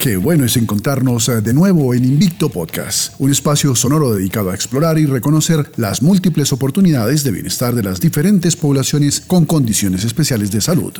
Qué bueno es encontrarnos eh, de nuevo en Invicto Podcast, un espacio sonoro dedicado a explorar y reconocer las múltiples oportunidades de bienestar de las diferentes poblaciones con condiciones especiales de salud.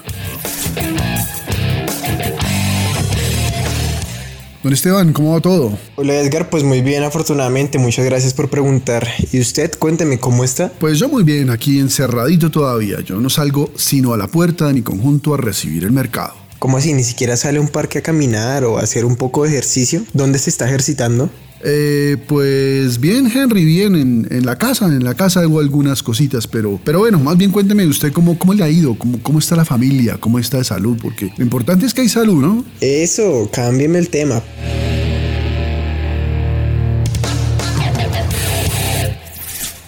Don Esteban, ¿cómo va todo? Hola Edgar, pues muy bien, afortunadamente, muchas gracias por preguntar. ¿Y usted, cuénteme cómo está? Pues yo muy bien, aquí encerradito todavía. Yo no salgo sino a la puerta de mi conjunto a recibir el mercado. ¿Cómo así? ¿Ni siquiera sale a un parque a caminar o a hacer un poco de ejercicio? ¿Dónde se está ejercitando? Eh, pues bien, Henry, bien, en, la casa, en la casa hago algunas cositas, pero, pero bueno, más bien cuénteme usted cómo, cómo le ha ido, cómo, cómo está la familia, cómo está de salud, porque lo importante es que hay salud, ¿no? Eso, cámbieme el tema.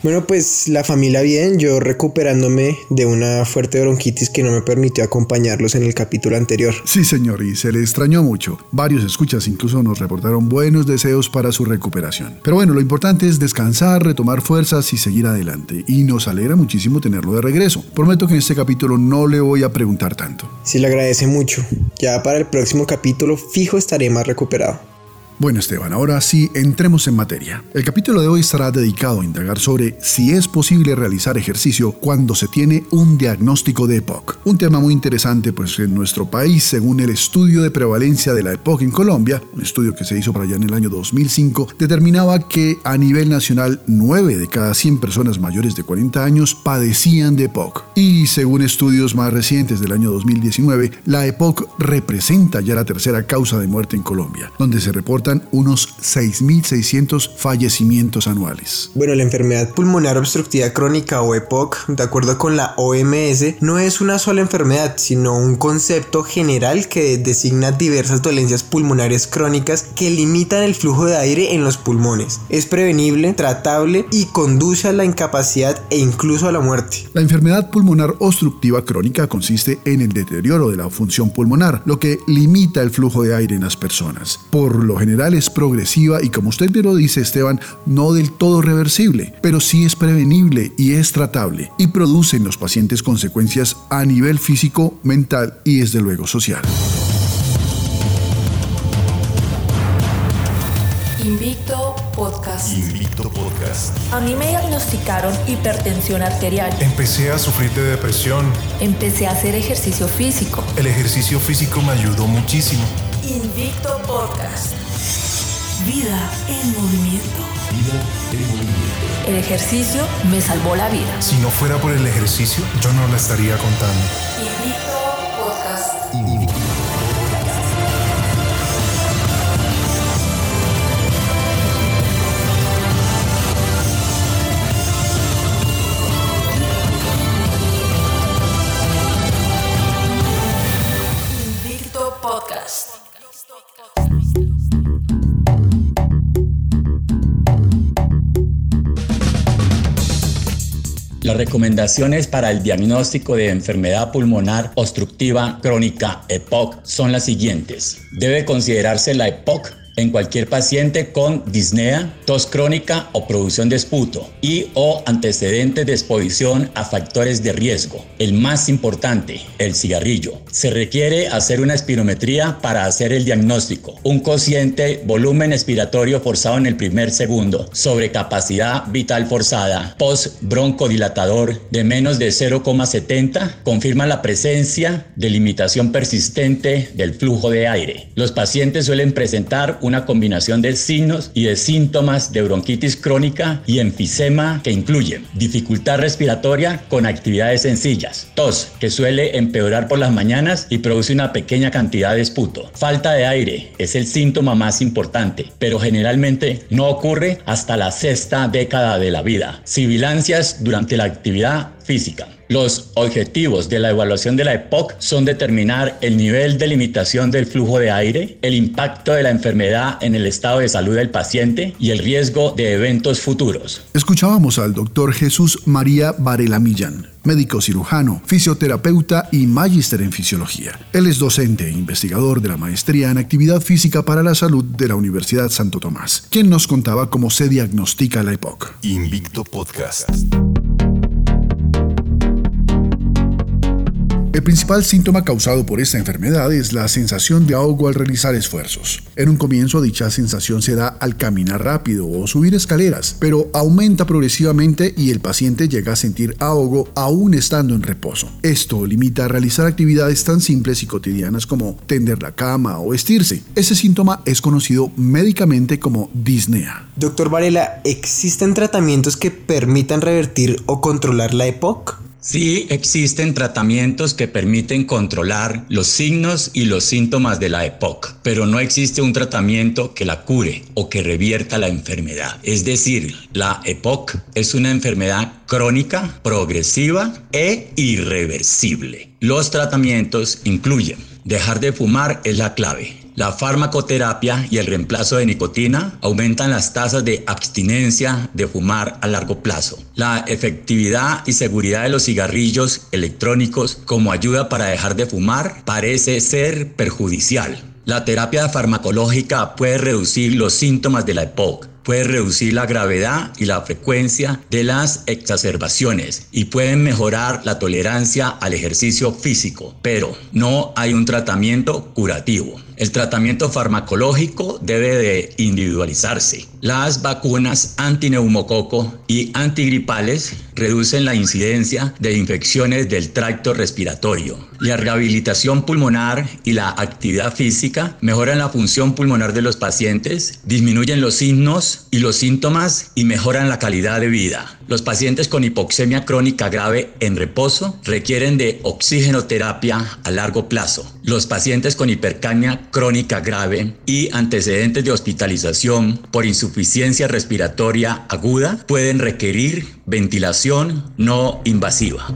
Bueno, pues la familia bien, yo recuperándome de una fuerte bronquitis que no me permitió acompañarlos en el capítulo anterior. Sí, señor, y se le extrañó mucho. Varios escuchas incluso nos reportaron buenos deseos para su recuperación. Pero bueno, lo importante es descansar, retomar fuerzas y seguir adelante. Y nos alegra muchísimo tenerlo de regreso. Prometo que en este capítulo no le voy a preguntar tanto. Sí, le agradece mucho. Ya para el próximo capítulo fijo estaré más recuperado. Bueno Esteban, ahora sí entremos en materia. El capítulo de hoy estará dedicado a indagar sobre si es posible realizar ejercicio cuando se tiene un diagnóstico de EPOC. Un tema muy interesante pues en nuestro país, según el estudio de prevalencia de la EPOC en Colombia, un estudio que se hizo para allá en el año 2005, determinaba que a nivel nacional 9 de cada 100 personas mayores de 40 años padecían de EPOC. Y según estudios más recientes del año 2019, la EPOC representa ya la tercera causa de muerte en Colombia, donde se reporta unos 6.600 fallecimientos anuales. Bueno, la enfermedad pulmonar obstructiva crónica o EPOC, de acuerdo con la OMS, no es una sola enfermedad, sino un concepto general que designa diversas dolencias pulmonares crónicas que limitan el flujo de aire en los pulmones. Es prevenible, tratable y conduce a la incapacidad e incluso a la muerte. La enfermedad pulmonar obstructiva crónica consiste en el deterioro de la función pulmonar, lo que limita el flujo de aire en las personas. Por lo general, es progresiva y como usted me lo dice Esteban, no del todo reversible, pero sí es prevenible y es tratable y produce en los pacientes consecuencias a nivel físico, mental y desde luego social. Invicto Podcast. Invicto Podcast. A mí me diagnosticaron hipertensión arterial. Empecé a sufrir de depresión. Empecé a hacer ejercicio físico. El ejercicio físico me ayudó muchísimo. Invicto Podcast. Vida en movimiento. Vida en movimiento. El ejercicio me salvó la vida. Si no fuera por el ejercicio, yo no la estaría contando. Invicto recomendaciones para el diagnóstico de enfermedad pulmonar obstructiva crónica EPOC son las siguientes. Debe considerarse la EPOC en cualquier paciente con disnea, tos crónica o producción de esputo y o antecedentes de exposición a factores de riesgo. El más importante, el cigarrillo. Se requiere hacer una espirometría para hacer el diagnóstico. Un cociente volumen expiratorio forzado en el primer segundo, sobrecapacidad vital forzada, post broncodilatador de menos de 0,70 confirma la presencia de limitación persistente del flujo de aire. Los pacientes suelen presentar una combinación de signos y de síntomas de bronquitis crónica y enfisema que incluyen dificultad respiratoria con actividades sencillas, tos que suele empeorar por las mañanas y produce una pequeña cantidad de esputo, falta de aire es el síntoma más importante, pero generalmente no ocurre hasta la sexta década de la vida, sibilancias durante la actividad física. Los objetivos de la evaluación de la EPOC son determinar el nivel de limitación del flujo de aire, el impacto de la enfermedad en el estado de salud del paciente y el riesgo de eventos futuros. Escuchábamos al doctor Jesús María Varela Millán, médico cirujano, fisioterapeuta y magíster en fisiología. Él es docente e investigador de la maestría en actividad física para la salud de la Universidad Santo Tomás, quien nos contaba cómo se diagnostica la EPOC. Invicto Podcast. El principal síntoma causado por esta enfermedad es la sensación de ahogo al realizar esfuerzos. En un comienzo dicha sensación se da al caminar rápido o subir escaleras, pero aumenta progresivamente y el paciente llega a sentir ahogo aún estando en reposo. Esto limita a realizar actividades tan simples y cotidianas como tender la cama o vestirse. Ese síntoma es conocido médicamente como disnea. Doctor Varela, ¿existen tratamientos que permitan revertir o controlar la EPOC? Sí existen tratamientos que permiten controlar los signos y los síntomas de la EPOC, pero no existe un tratamiento que la cure o que revierta la enfermedad. Es decir, la EPOC es una enfermedad crónica, progresiva e irreversible. Los tratamientos incluyen dejar de fumar es la clave. La farmacoterapia y el reemplazo de nicotina aumentan las tasas de abstinencia de fumar a largo plazo. La efectividad y seguridad de los cigarrillos electrónicos como ayuda para dejar de fumar parece ser perjudicial. La terapia farmacológica puede reducir los síntomas de la EPOC, puede reducir la gravedad y la frecuencia de las exacerbaciones y pueden mejorar la tolerancia al ejercicio físico, pero no hay un tratamiento curativo. El tratamiento farmacológico debe de individualizarse. Las vacunas antineumococo y antigripales reducen la incidencia de infecciones del tracto respiratorio. La rehabilitación pulmonar y la actividad física mejoran la función pulmonar de los pacientes, disminuyen los signos y los síntomas y mejoran la calidad de vida. Los pacientes con hipoxemia crónica grave en reposo requieren de oxigenoterapia a largo plazo. Los pacientes con hipercamia crónica grave y antecedentes de hospitalización por insuficiencia respiratoria aguda pueden requerir ventilación no invasiva.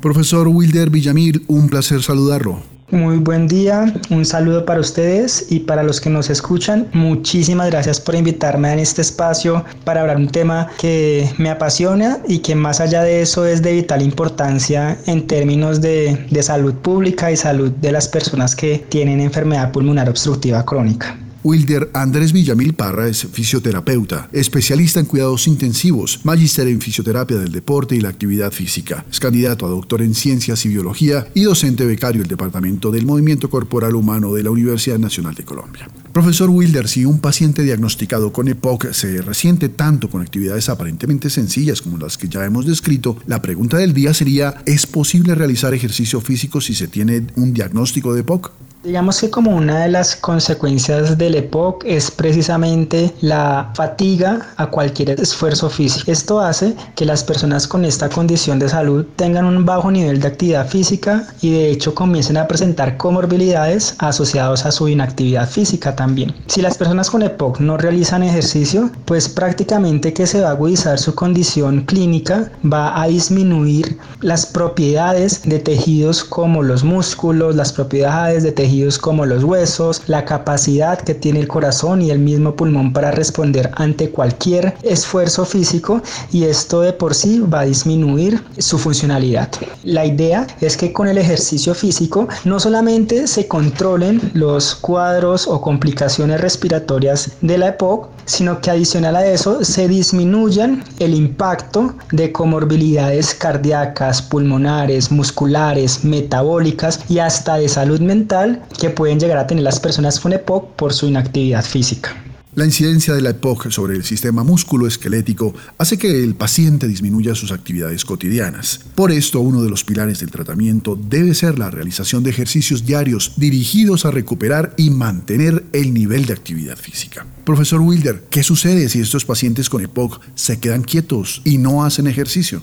Profesor Wilder Villamil, un placer saludarlo. Muy buen día, un saludo para ustedes y para los que nos escuchan. Muchísimas gracias por invitarme en este espacio para hablar un tema que me apasiona y que más allá de eso es de vital importancia en términos de, de salud pública y salud de las personas que tienen enfermedad pulmonar obstructiva crónica. Wilder Andrés Villamil Parra es fisioterapeuta, especialista en cuidados intensivos, magíster en fisioterapia del deporte y la actividad física. Es candidato a doctor en ciencias y biología y docente becario del Departamento del Movimiento Corporal Humano de la Universidad Nacional de Colombia. Profesor Wilder, si un paciente diagnosticado con EPOC se resiente tanto con actividades aparentemente sencillas como las que ya hemos descrito, la pregunta del día sería, ¿es posible realizar ejercicio físico si se tiene un diagnóstico de EPOC? Digamos que como una de las consecuencias del EPOC es precisamente la fatiga a cualquier esfuerzo físico. Esto hace que las personas con esta condición de salud tengan un bajo nivel de actividad física y de hecho comiencen a presentar comorbilidades asociadas a su inactividad física también. Si las personas con EPOC no realizan ejercicio, pues prácticamente que se va a agudizar su condición clínica, va a disminuir las propiedades de tejidos como los músculos, las propiedades de tejidos como los huesos, la capacidad que tiene el corazón y el mismo pulmón para responder ante cualquier esfuerzo físico y esto de por sí va a disminuir su funcionalidad. La idea es que con el ejercicio físico no solamente se controlen los cuadros o complicaciones respiratorias de la EPOC, sino que adicional a eso se disminuyan el impacto de comorbilidades cardíacas, pulmonares, musculares, metabólicas y hasta de salud mental que pueden llegar a tener las personas con EPOC por su inactividad física. La incidencia de la EPOC sobre el sistema músculo-esquelético hace que el paciente disminuya sus actividades cotidianas. Por esto, uno de los pilares del tratamiento debe ser la realización de ejercicios diarios dirigidos a recuperar y mantener el nivel de actividad física. Profesor Wilder, ¿qué sucede si estos pacientes con EPOC se quedan quietos y no hacen ejercicio?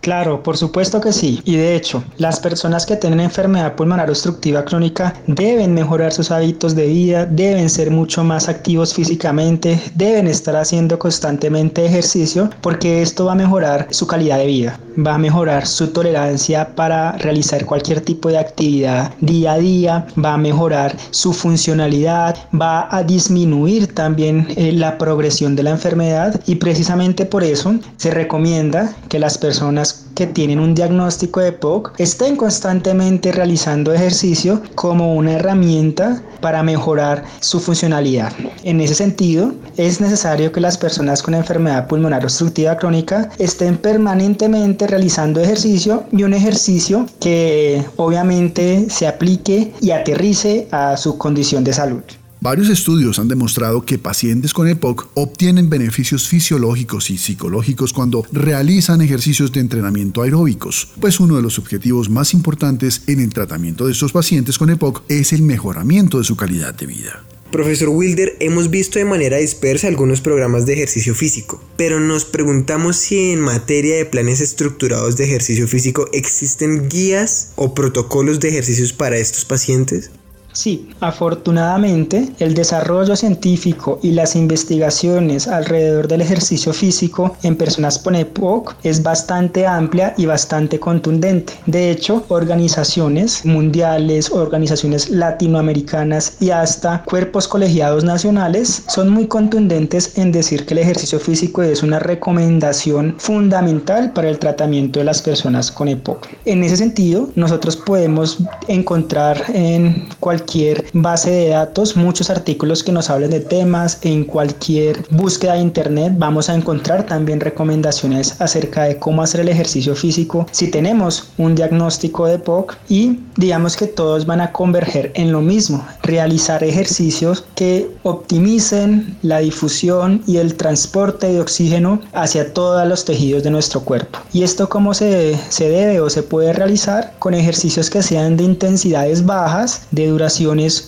Claro, por supuesto que sí. Y de hecho, las personas que tienen enfermedad pulmonar obstructiva crónica deben mejorar sus hábitos de vida, deben ser mucho más activos físicamente, deben estar haciendo constantemente ejercicio porque esto va a mejorar su calidad de vida, va a mejorar su tolerancia para realizar cualquier tipo de actividad día a día, va a mejorar su funcionalidad, va a disminuir también eh, la progresión de la enfermedad y precisamente por eso se recomienda que las personas que tienen un diagnóstico de POC estén constantemente realizando ejercicio como una herramienta para mejorar su funcionalidad. En ese sentido, es necesario que las personas con enfermedad pulmonar obstructiva crónica estén permanentemente realizando ejercicio y un ejercicio que obviamente se aplique y aterrice a su condición de salud. Varios estudios han demostrado que pacientes con EPOC obtienen beneficios fisiológicos y psicológicos cuando realizan ejercicios de entrenamiento aeróbicos, pues uno de los objetivos más importantes en el tratamiento de estos pacientes con EPOC es el mejoramiento de su calidad de vida. Profesor Wilder, hemos visto de manera dispersa algunos programas de ejercicio físico, pero nos preguntamos si en materia de planes estructurados de ejercicio físico existen guías o protocolos de ejercicios para estos pacientes. Sí, afortunadamente el desarrollo científico y las investigaciones alrededor del ejercicio físico en personas con EPOC es bastante amplia y bastante contundente. De hecho, organizaciones mundiales, organizaciones latinoamericanas y hasta cuerpos colegiados nacionales son muy contundentes en decir que el ejercicio físico es una recomendación fundamental para el tratamiento de las personas con EPOC. En ese sentido, nosotros podemos encontrar en cualquier cualquier base de datos, muchos artículos que nos hablen de temas, en cualquier búsqueda de internet vamos a encontrar también recomendaciones acerca de cómo hacer el ejercicio físico si tenemos un diagnóstico de POC y digamos que todos van a converger en lo mismo, realizar ejercicios que optimicen la difusión y el transporte de oxígeno hacia todos los tejidos de nuestro cuerpo. ¿Y esto cómo se, se debe o se puede realizar? Con ejercicios que sean de intensidades bajas, de duración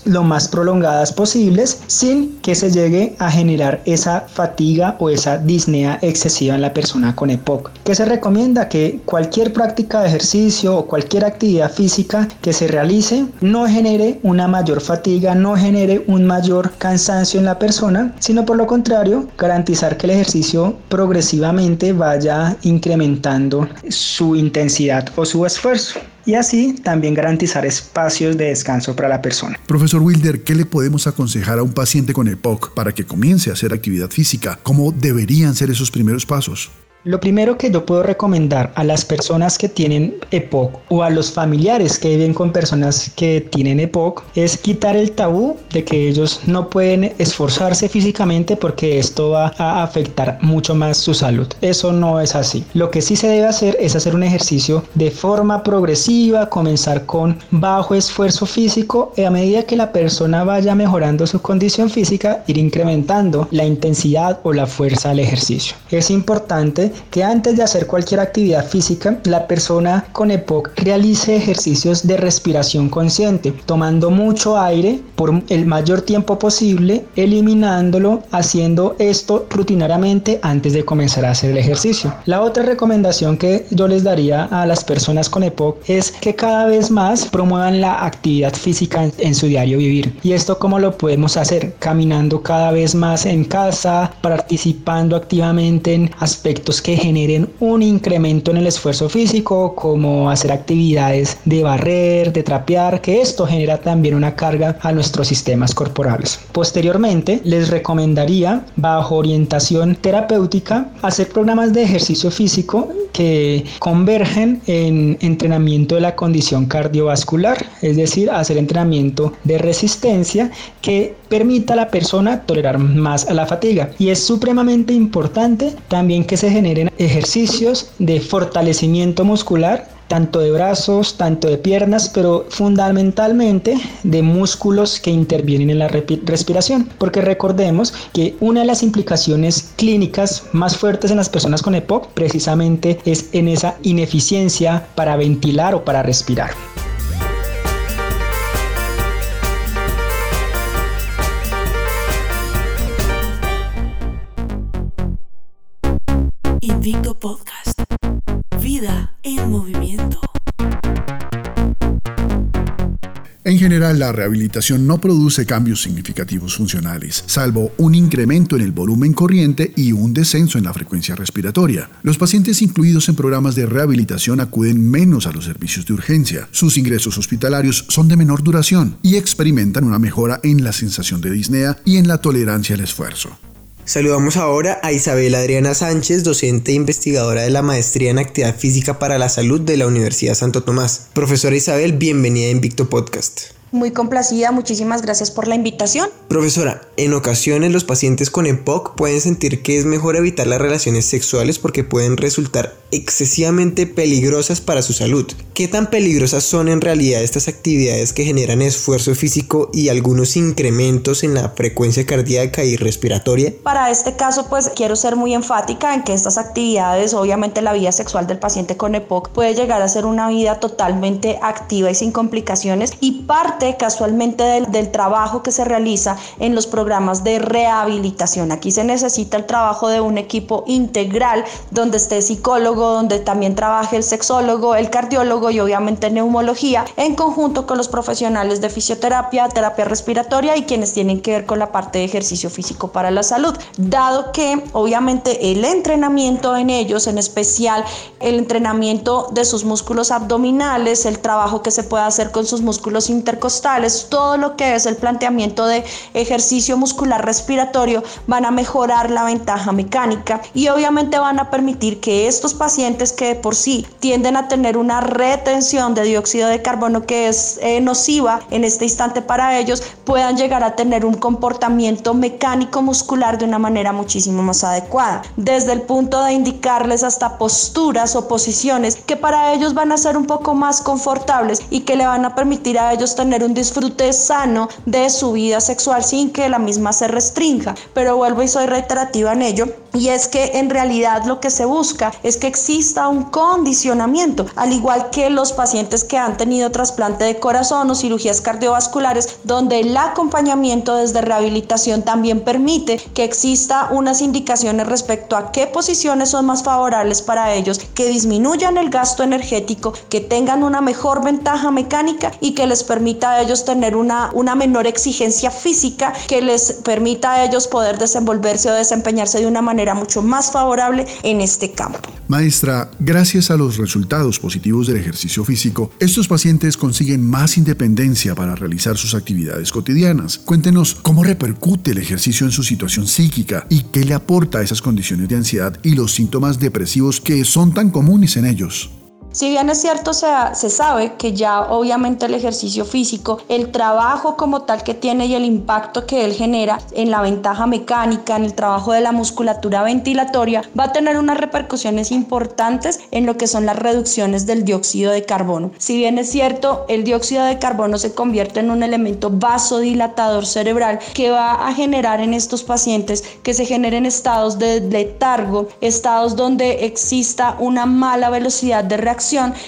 lo más prolongadas posibles sin que se llegue a generar esa fatiga o esa disnea excesiva en la persona con EPOC. Que se recomienda que cualquier práctica de ejercicio o cualquier actividad física que se realice no genere una mayor fatiga, no genere un mayor cansancio en la persona, sino por lo contrario, garantizar que el ejercicio progresivamente vaya incrementando su intensidad o su esfuerzo y así también garantizar espacios de descanso para la persona. Profesor Wilder, ¿qué le podemos aconsejar a un paciente con EPOC para que comience a hacer actividad física? ¿Cómo deberían ser esos primeros pasos? Lo primero que yo puedo recomendar a las personas que tienen EPOC o a los familiares que viven con personas que tienen EPOC es quitar el tabú de que ellos no pueden esforzarse físicamente porque esto va a afectar mucho más su salud. Eso no es así. Lo que sí se debe hacer es hacer un ejercicio de forma progresiva, comenzar con bajo esfuerzo físico y a medida que la persona vaya mejorando su condición física, ir incrementando la intensidad o la fuerza del ejercicio. Es importante que antes de hacer cualquier actividad física, la persona con EPOC realice ejercicios de respiración consciente, tomando mucho aire por el mayor tiempo posible, eliminándolo, haciendo esto rutinariamente antes de comenzar a hacer el ejercicio. La otra recomendación que yo les daría a las personas con EPOC es que cada vez más promuevan la actividad física en, su diario vivir. ¿Y esto cómo lo podemos hacer? Caminando cada vez más en casa, participando activamente en aspectos que generen un incremento en el esfuerzo físico, como hacer actividades de barrer, de trapear, que esto genera también una carga a nuestros sistemas corporales. Posteriormente, les recomendaría, bajo orientación terapéutica, hacer programas de ejercicio físico que convergen en entrenamiento de la condición cardiovascular, es decir, hacer entrenamiento de resistencia que permita a la persona tolerar más a la fatiga. Y es supremamente importante también que se generen ejercicios de fortalecimiento muscular tanto de brazos, tanto de piernas, pero fundamentalmente de músculos que intervienen en la respiración. Porque recordemos que una de las implicaciones clínicas más fuertes en las personas con EPOC precisamente es en esa ineficiencia para ventilar o para respirar. Invicto Podcast. Vida en movimiento. En general, la rehabilitación no produce cambios significativos funcionales, salvo un incremento en el volumen corriente y un descenso en la frecuencia respiratoria. Los pacientes incluidos en programas de rehabilitación acuden menos a los servicios de urgencia, sus ingresos hospitalarios son de menor duración y experimentan una mejora en la sensación de disnea y en la tolerancia al esfuerzo. Saludamos ahora a Isabel Adriana Sánchez, docente e investigadora de la Maestría en Actividad Física para la Salud de la Universidad Santo Tomás. Profesora Isabel, bienvenida a Invicto Podcast. Muy complacida, muchísimas gracias por la invitación. Profesora, en ocasiones los pacientes con EPOC pueden sentir que es mejor evitar las relaciones sexuales porque pueden resultar excesivamente peligrosas para su salud. ¿Qué tan peligrosas son en realidad estas actividades que generan esfuerzo físico y algunos incrementos en la frecuencia cardíaca y respiratoria? Para este caso, pues quiero ser muy enfática en que estas actividades, obviamente la vida sexual del paciente con EPOC puede llegar a ser una vida totalmente activa y sin complicaciones y parte casualmente del, trabajo que se realiza en los programas de rehabilitación. Aquí se necesita el trabajo de un equipo integral donde esté psicólogo, donde también trabaje el sexólogo, el cardiólogo y obviamente neumología en conjunto con los profesionales de fisioterapia, terapia respiratoria y quienes tienen que ver con la parte de ejercicio físico para la salud. Dado que obviamente el entrenamiento en ellos, en especial el entrenamiento de sus músculos abdominales, el trabajo que se puede hacer con sus músculos intercostales, todo lo que es el planteamiento de ejercicio muscular respiratorio, van a mejorar la ventaja mecánica y obviamente van a permitir que estos pacientes que de por sí tienden a tener una retención de dióxido de carbono que es eh, nociva en este instante para ellos, puedan llegar a tener un comportamiento mecánico muscular de una manera muchísimo más adecuada. Desde el punto de indicarles hasta posturas o posiciones que para ellos van a ser un poco más confortables y que le van a permitir a ellos tener un disfrute sano de su vida sexual sin que la misma se restrinja. Pero vuelvo y soy reiterativa en ello, y es que en realidad lo que se busca es que exista un condicionamiento, al igual que los pacientes que han tenido trasplante de corazón o cirugías cardiovasculares, donde el acompañamiento desde rehabilitación también permite que exista unas indicaciones respecto a qué posiciones son más favorables para ellos, que disminuyan el gasto energético, que tengan una mejor ventaja mecánica y que les permita a ellos tener una, una menor exigencia física que les permita a ellos poder desenvolverse o desempeñarse de una manera mucho más favorable en este campo. Maestra, gracias a los resultados positivos del ejercicio físico, estos pacientes consiguen más independencia para realizar sus actividades cotidianas. Cuéntenos cómo repercute el ejercicio en su situación psíquica y qué le aporta a esas condiciones de ansiedad y los síntomas depresivos que son tan comunes en ellos. Si bien es cierto, se, se, sabe que ya obviamente el ejercicio físico, el trabajo como tal que tiene y el impacto que él genera en la ventaja mecánica, en el trabajo de la musculatura ventilatoria, va a tener unas repercusiones importantes en lo que son las reducciones del dióxido de carbono. Si bien es cierto, el dióxido de carbono se convierte en un elemento vasodilatador cerebral que va a generar en estos pacientes que se generen estados de letargo, estados donde exista una mala velocidad de reacción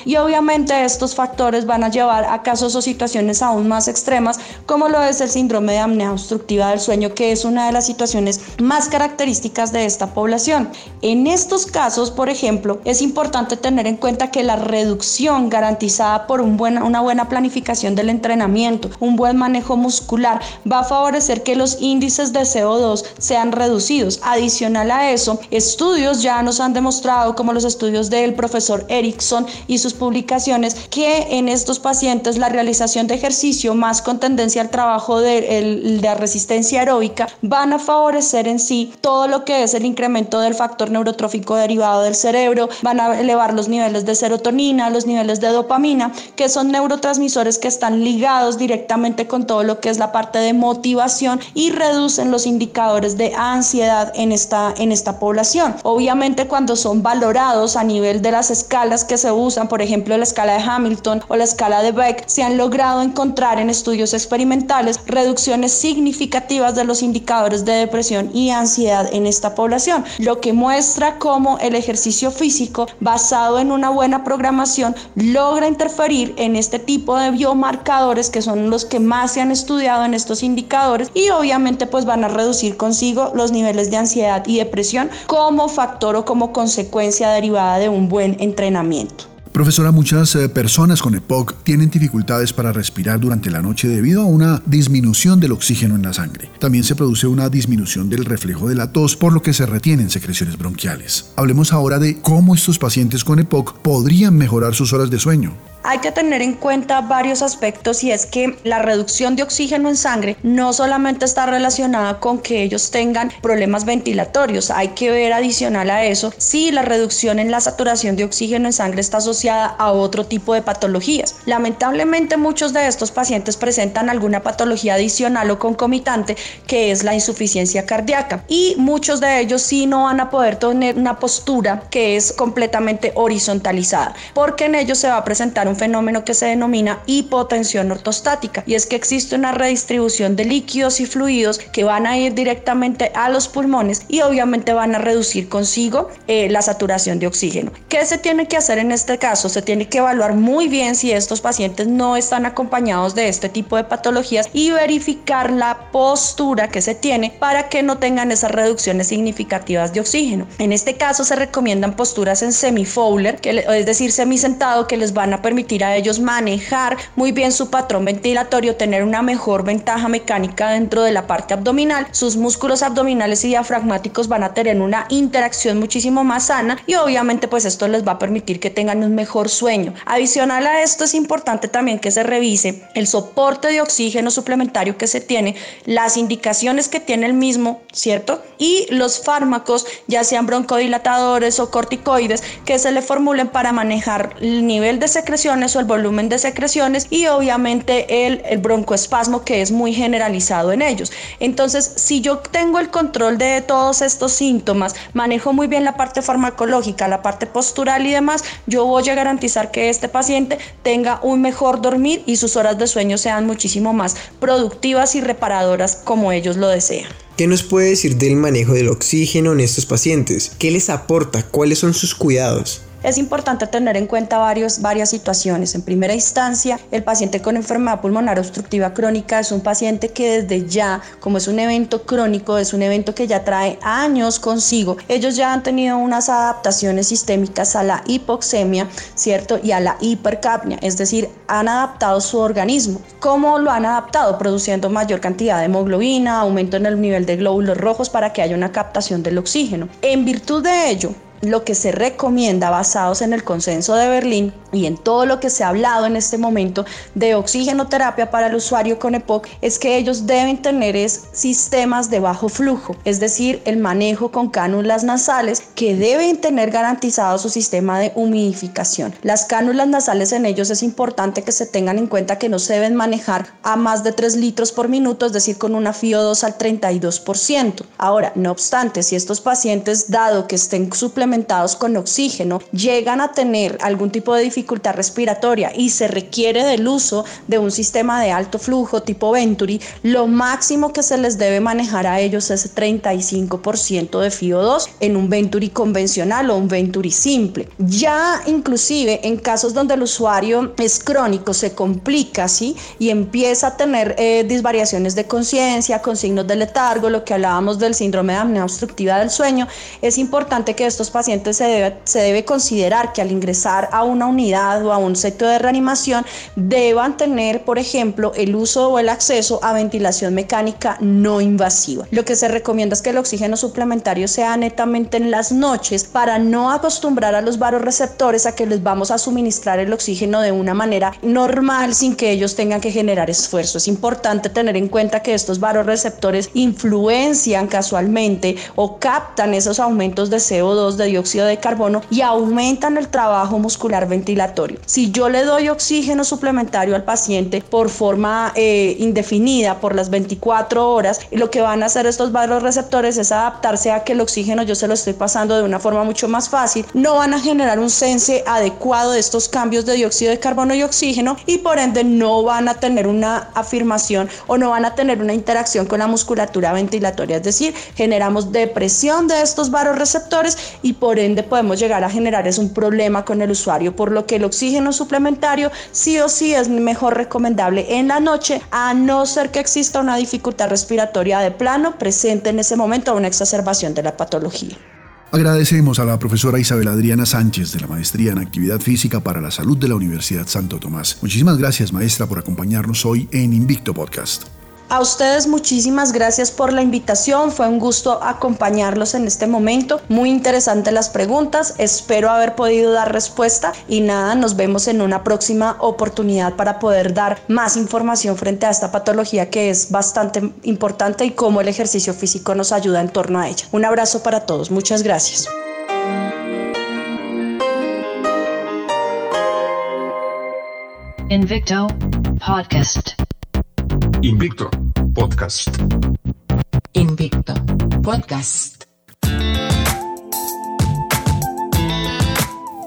y obviamente estos factores van a llevar a casos o situaciones aún más extremas como lo es el síndrome de apnea obstructiva del sueño que es una de las situaciones más características de esta población. En estos casos, por ejemplo, es importante tener en cuenta que la reducción garantizada por un una buena planificación del entrenamiento, un buen manejo muscular, va a favorecer que los índices de CO2 sean reducidos. Adicional a eso, estudios ya nos han demostrado, como los estudios del profesor Erickson, y sus publicaciones que en estos pacientes la realización de ejercicio más con tendencia al trabajo de, de resistencia aeróbica van a favorecer en sí todo lo que es el incremento del factor neurotrófico derivado del cerebro, van a elevar los niveles de serotonina, los niveles de dopamina, que son neurotransmisores que están ligados directamente con todo lo que es la parte de motivación y reducen los indicadores de ansiedad en esta, en esta población. Obviamente cuando son valorados a nivel de las escalas que se usan, por ejemplo la escala de Hamilton o la escala de Beck, se han logrado encontrar en estudios experimentales reducciones significativas de los indicadores de depresión y ansiedad en esta población, lo que muestra cómo el ejercicio físico basado en una buena programación logra interferir en este tipo de biomarcadores que son los que más se han estudiado en estos indicadores y obviamente pues van a reducir consigo los niveles de ansiedad y depresión como factor o como consecuencia derivada de un buen entrenamiento. Profesora, muchas eh, personas con EPOC tienen dificultades para respirar durante la noche debido a una disminución del oxígeno en la sangre. También se produce una disminución del reflejo de la tos, por lo que se retienen secreciones bronquiales. Hablemos ahora de cómo estos pacientes con EPOC podrían mejorar sus horas de sueño. Hay que tener en cuenta varios aspectos y es que la reducción de oxígeno en sangre no solamente está relacionada con que ellos tengan problemas ventilatorios, hay que ver adicional a eso si la reducción en la saturación de oxígeno en sangre está asociada a otro tipo de patologías. Lamentablemente muchos de estos pacientes presentan alguna patología adicional o concomitante que es la insuficiencia cardíaca y muchos de ellos sí no van a poder tener una postura que es completamente horizontalizada porque en ellos se va a presentar un fenómeno que se denomina hipotensión ortostática y es que existe una redistribución de líquidos y fluidos que van a ir directamente a los pulmones y obviamente van a reducir consigo eh, la saturación de oxígeno. ¿Qué se tiene que hacer en este caso? Se tiene que evaluar muy bien si estos pacientes no están acompañados de este tipo de patologías y verificar la postura que se tiene para que no tengan esas reducciones significativas de oxígeno. En este caso se recomiendan posturas en semi-fowler, es decir, semisentado, que les van a permitir a ellos manejar muy bien su patrón ventilatorio, tener una mejor ventaja mecánica dentro de la parte abdominal. Sus músculos abdominales y diafragmáticos van a tener una interacción muchísimo más sana y obviamente pues esto les va a permitir que tengan un mejor sueño. Adicional a esto es importante también que se revise el soporte de oxígeno suplementario que se tiene, las indicaciones que tiene el mismo, ¿cierto? Y los fármacos, ya sean broncodilatadores o corticoides, que se le formulen para manejar el nivel de secreción o el volumen de secreciones y obviamente el, el broncoespasmo que es muy generalizado en ellos. Entonces, si yo tengo el control de todos estos síntomas, manejo muy bien la parte farmacológica, la parte postural y demás, yo voy a garantizar que este paciente tenga un mejor dormir y sus horas de sueño sean muchísimo más productivas y reparadoras como ellos lo desean. ¿Qué nos puede decir del manejo del oxígeno en estos pacientes? ¿Qué les aporta? ¿Cuáles son sus cuidados? Es importante tener en cuenta varios, varias situaciones. En primera instancia, el paciente con enfermedad pulmonar obstructiva crónica es un paciente que desde ya, como es un evento crónico, es un evento que ya trae años consigo, ellos ya han tenido unas adaptaciones sistémicas a la hipoxemia, ¿cierto? Y a la hipercapnia, es decir, han adaptado su organismo. ¿Cómo lo han adaptado? Produciendo mayor cantidad de hemoglobina, aumento en el nivel de glóbulos rojos para que haya una captación del oxígeno. En virtud de ello, lo que se recomienda basados en el consenso de Berlín y en todo lo que se ha hablado en este momento de oxigenoterapia para el usuario con EPOC es que ellos deben tener es sistemas de bajo flujo, es decir, el manejo con cánulas nasales que deben tener garantizado su sistema de humidificación. Las cánulas nasales en ellos es importante que se tengan en cuenta que no se deben manejar a más de 3 litros por minuto, es decir, con una FIO2 al 32%. Ahora, no obstante, si estos pacientes, dado que estén suplementados, con oxígeno llegan a tener algún tipo de dificultad respiratoria y se requiere del uso de un sistema de alto flujo tipo Venturi, lo máximo que se les debe manejar a ellos es 35% de FIO2 en un Venturi convencional o un Venturi simple. Ya inclusive en casos donde el usuario es crónico, se complica, ¿sí? Y empieza a tener eh, disvariaciones de conciencia con signos de letargo, lo que hablábamos del síndrome de apnea obstructiva del sueño, es importante que estos pacientes se debe, considerar que al ingresar a una unidad o a un sector de reanimación deban tener, por ejemplo, el uso o el acceso a ventilación mecánica no invasiva. Lo que se recomienda es que el oxígeno suplementario sea netamente en las noches para no acostumbrar a los receptores a que les vamos a suministrar el oxígeno de una manera normal sin que ellos tengan que generar esfuerzo. Es importante tener en cuenta que estos receptores influencian casualmente o captan esos aumentos de CO2 de dióxido de carbono y aumentan el trabajo muscular ventilatorio. Si yo le doy oxígeno suplementario al paciente por forma eh, indefinida por las 24 horas, lo que van a hacer estos receptores es adaptarse a que el oxígeno yo se lo estoy pasando de una forma mucho más fácil, no van a generar un sense adecuado de estos cambios de dióxido de carbono y oxígeno y por ende no van a tener una afirmación o no van a tener una interacción con la musculatura ventilatoria, es decir, generamos depresión de estos receptores y por ende podemos llegar a generar es un problema con el usuario, por lo que el oxígeno suplementario sí o sí es mejor recomendable en la noche, a no ser que exista una dificultad respiratoria de plano presente en ese momento o una exacerbación de la patología. Agradecemos a la profesora Isabel Adriana Sánchez de la Maestría en Actividad Física para la Salud de la Universidad Santo Tomás. Muchísimas gracias, maestra, por acompañarnos hoy en Invicto Podcast. A ustedes muchísimas gracias por la invitación, fue un gusto acompañarlos en este momento, muy interesantes las preguntas, espero haber podido dar respuesta y nada, nos vemos en una próxima oportunidad para poder dar más información frente a esta patología que es bastante importante y cómo el ejercicio físico nos ayuda en torno a ella. Un abrazo para todos, muchas gracias. Invicto Podcast. Invicto Podcast. Invicto Podcast.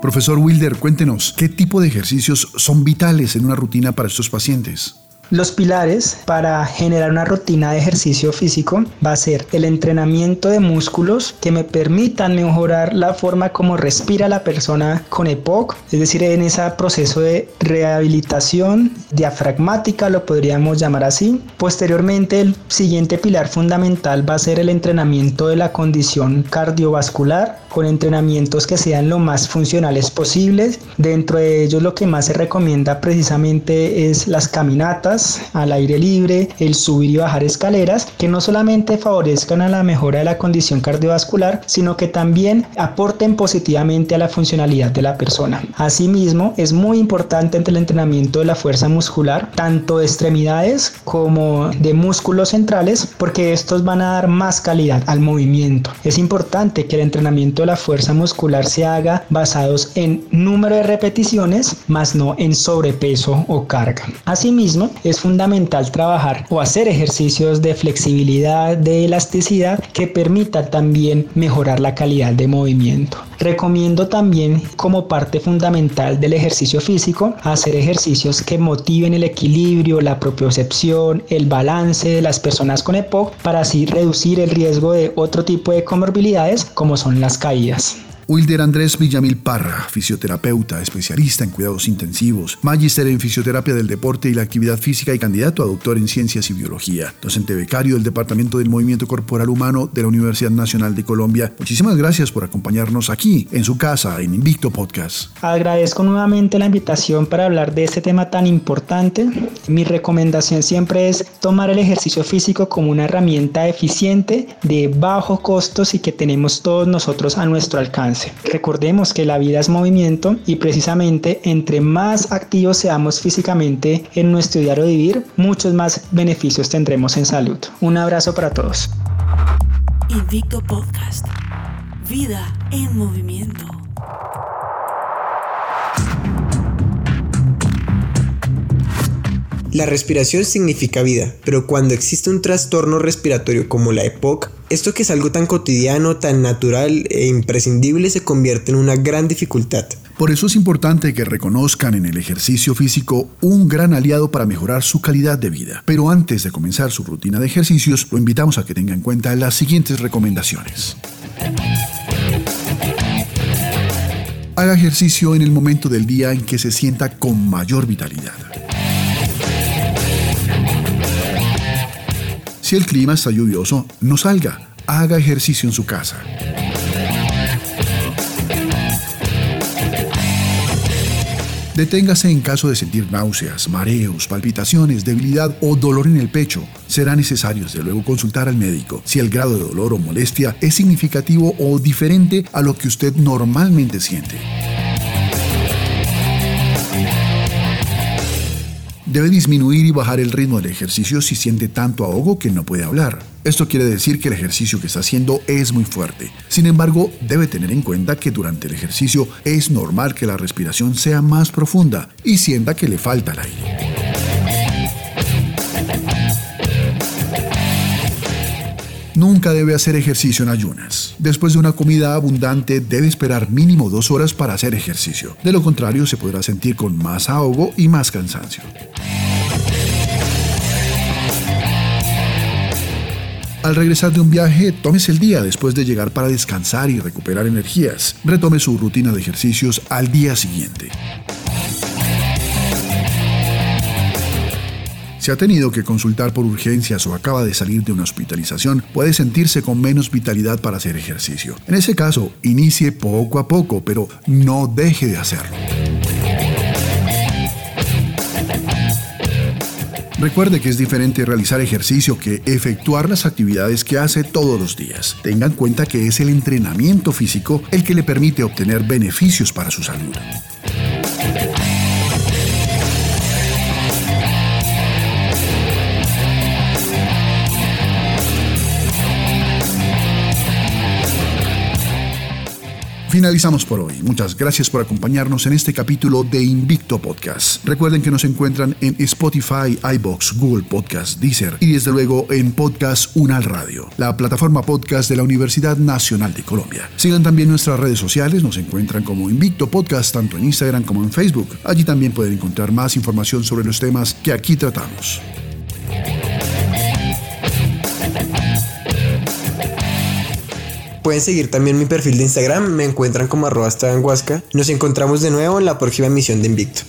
Profesor Wilder, cuéntenos, ¿qué tipo de ejercicios son vitales en una rutina para estos pacientes? Los pilares para generar una rutina de ejercicio físico va a ser el entrenamiento de músculos que me permitan mejorar la forma como respira la persona con EPOC, es decir, en ese proceso de rehabilitación diafragmática, lo podríamos llamar así. Posteriormente, el siguiente pilar fundamental va a ser el entrenamiento de la condición cardiovascular con entrenamientos que sean lo más funcionales posibles. Dentro de ellos lo que más se recomienda precisamente es las caminatas al aire libre, el subir y bajar escaleras, que no solamente favorezcan a la mejora de la condición cardiovascular, sino que también aporten positivamente a la funcionalidad de la persona. Asimismo, es muy importante entre el entrenamiento de la fuerza muscular, tanto de extremidades como de músculos centrales, porque estos van a dar más calidad al movimiento. Es importante que el entrenamiento la fuerza muscular se haga basados en número de repeticiones, más no en sobrepeso o carga. Asimismo, es fundamental trabajar o hacer ejercicios de flexibilidad, de elasticidad que permitan también mejorar la calidad de movimiento. Recomiendo también como parte fundamental del ejercicio físico hacer ejercicios que motiven el equilibrio, la propiocepción, el balance de las personas con EPOC para así reducir el riesgo de otro tipo de comorbilidades como son las caídas. Wilder Andrés Villamil Parra, fisioterapeuta, especialista en cuidados intensivos, magíster en fisioterapia del deporte y la actividad física y candidato a doctor en ciencias y biología, docente becario del Departamento del Movimiento Corporal Humano de la Universidad Nacional de Colombia. Muchísimas gracias por acompañarnos aquí, en su casa, en Invicto Podcast. Agradezco nuevamente la invitación para hablar de este tema tan importante. Mi recomendación siempre es tomar el ejercicio físico como una herramienta eficiente, de bajo costos y que tenemos todos nosotros a nuestro alcance. Recordemos que la vida es movimiento y precisamente entre más activos seamos físicamente en nuestro diario vivir, muchos más beneficios tendremos en salud. Un abrazo para todos. Podcast. Vida en movimiento. La respiración significa vida, pero cuando existe un trastorno respiratorio como la EPOC, esto que es algo tan cotidiano, tan natural e imprescindible se convierte en una gran dificultad. Por eso es importante que reconozcan en el ejercicio físico un gran aliado para mejorar su calidad de vida. Pero antes de comenzar su rutina de ejercicios, lo invitamos a que tenga en cuenta las siguientes recomendaciones. Haga ejercicio en el momento del día en que se sienta con mayor vitalidad. Si el clima está lluvioso, no salga, haga ejercicio en su casa. Deténgase en caso de sentir náuseas, mareos, palpitaciones, debilidad o dolor en el pecho. Será necesario desde luego consultar al médico si el grado de dolor o molestia es significativo o diferente a lo que usted normalmente siente. Debe disminuir y bajar el ritmo del ejercicio si siente tanto ahogo que no puede hablar. Esto quiere decir que el ejercicio que está haciendo es muy fuerte. Sin embargo, debe tener en cuenta que durante el ejercicio es normal que la respiración sea más profunda y sienta que le falta el aire. Nunca debe hacer ejercicio en ayunas. Después de una comida abundante debe esperar mínimo dos horas para hacer ejercicio. De lo contrario se podrá sentir con más ahogo y más cansancio. Al regresar de un viaje, tómese el día después de llegar para descansar y recuperar energías. Retome su rutina de ejercicios al día siguiente. Si ha tenido que consultar por urgencias o acaba de salir de una hospitalización, puede sentirse con menos vitalidad para hacer ejercicio. En ese caso, inicie poco a poco, pero no deje de hacerlo. Recuerde que es diferente realizar ejercicio que efectuar las actividades que hace todos los días. Tenga en cuenta que es el entrenamiento físico el que le permite obtener beneficios para su salud. Finalizamos por hoy. Muchas gracias por acompañarnos en este capítulo de Invicto Podcast. Recuerden que nos encuentran en Spotify, iBox, Google Podcast, Deezer y desde luego en Podcast Unal Radio, la plataforma podcast de la Universidad Nacional de Colombia. Sigan también nuestras redes sociales, nos encuentran como Invicto Podcast tanto en Instagram como en Facebook. Allí también pueden encontrar más información sobre los temas que aquí tratamos. Pueden seguir también mi perfil de Instagram, me encuentran como arroba. Nos encontramos de nuevo en la próxima emisión de Invicto.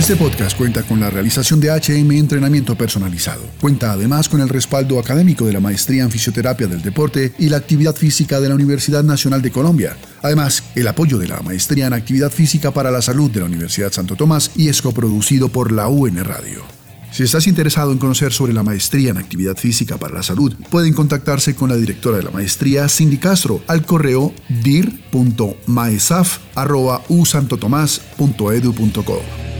Este podcast cuenta con la realización de HM Entrenamiento Personalizado. Cuenta además con el respaldo académico de la Maestría en Fisioterapia del Deporte y la Actividad Física de la Universidad Nacional de Colombia. Además, el apoyo de la Maestría en Actividad Física para la Salud de la Universidad Santo Tomás y es coproducido por la UN Radio. Si estás interesado en conocer sobre la maestría en actividad física para la salud, pueden contactarse con la directora de la maestría, Cindy Castro, al correo dir.maesaf.usantotomás.edu.co.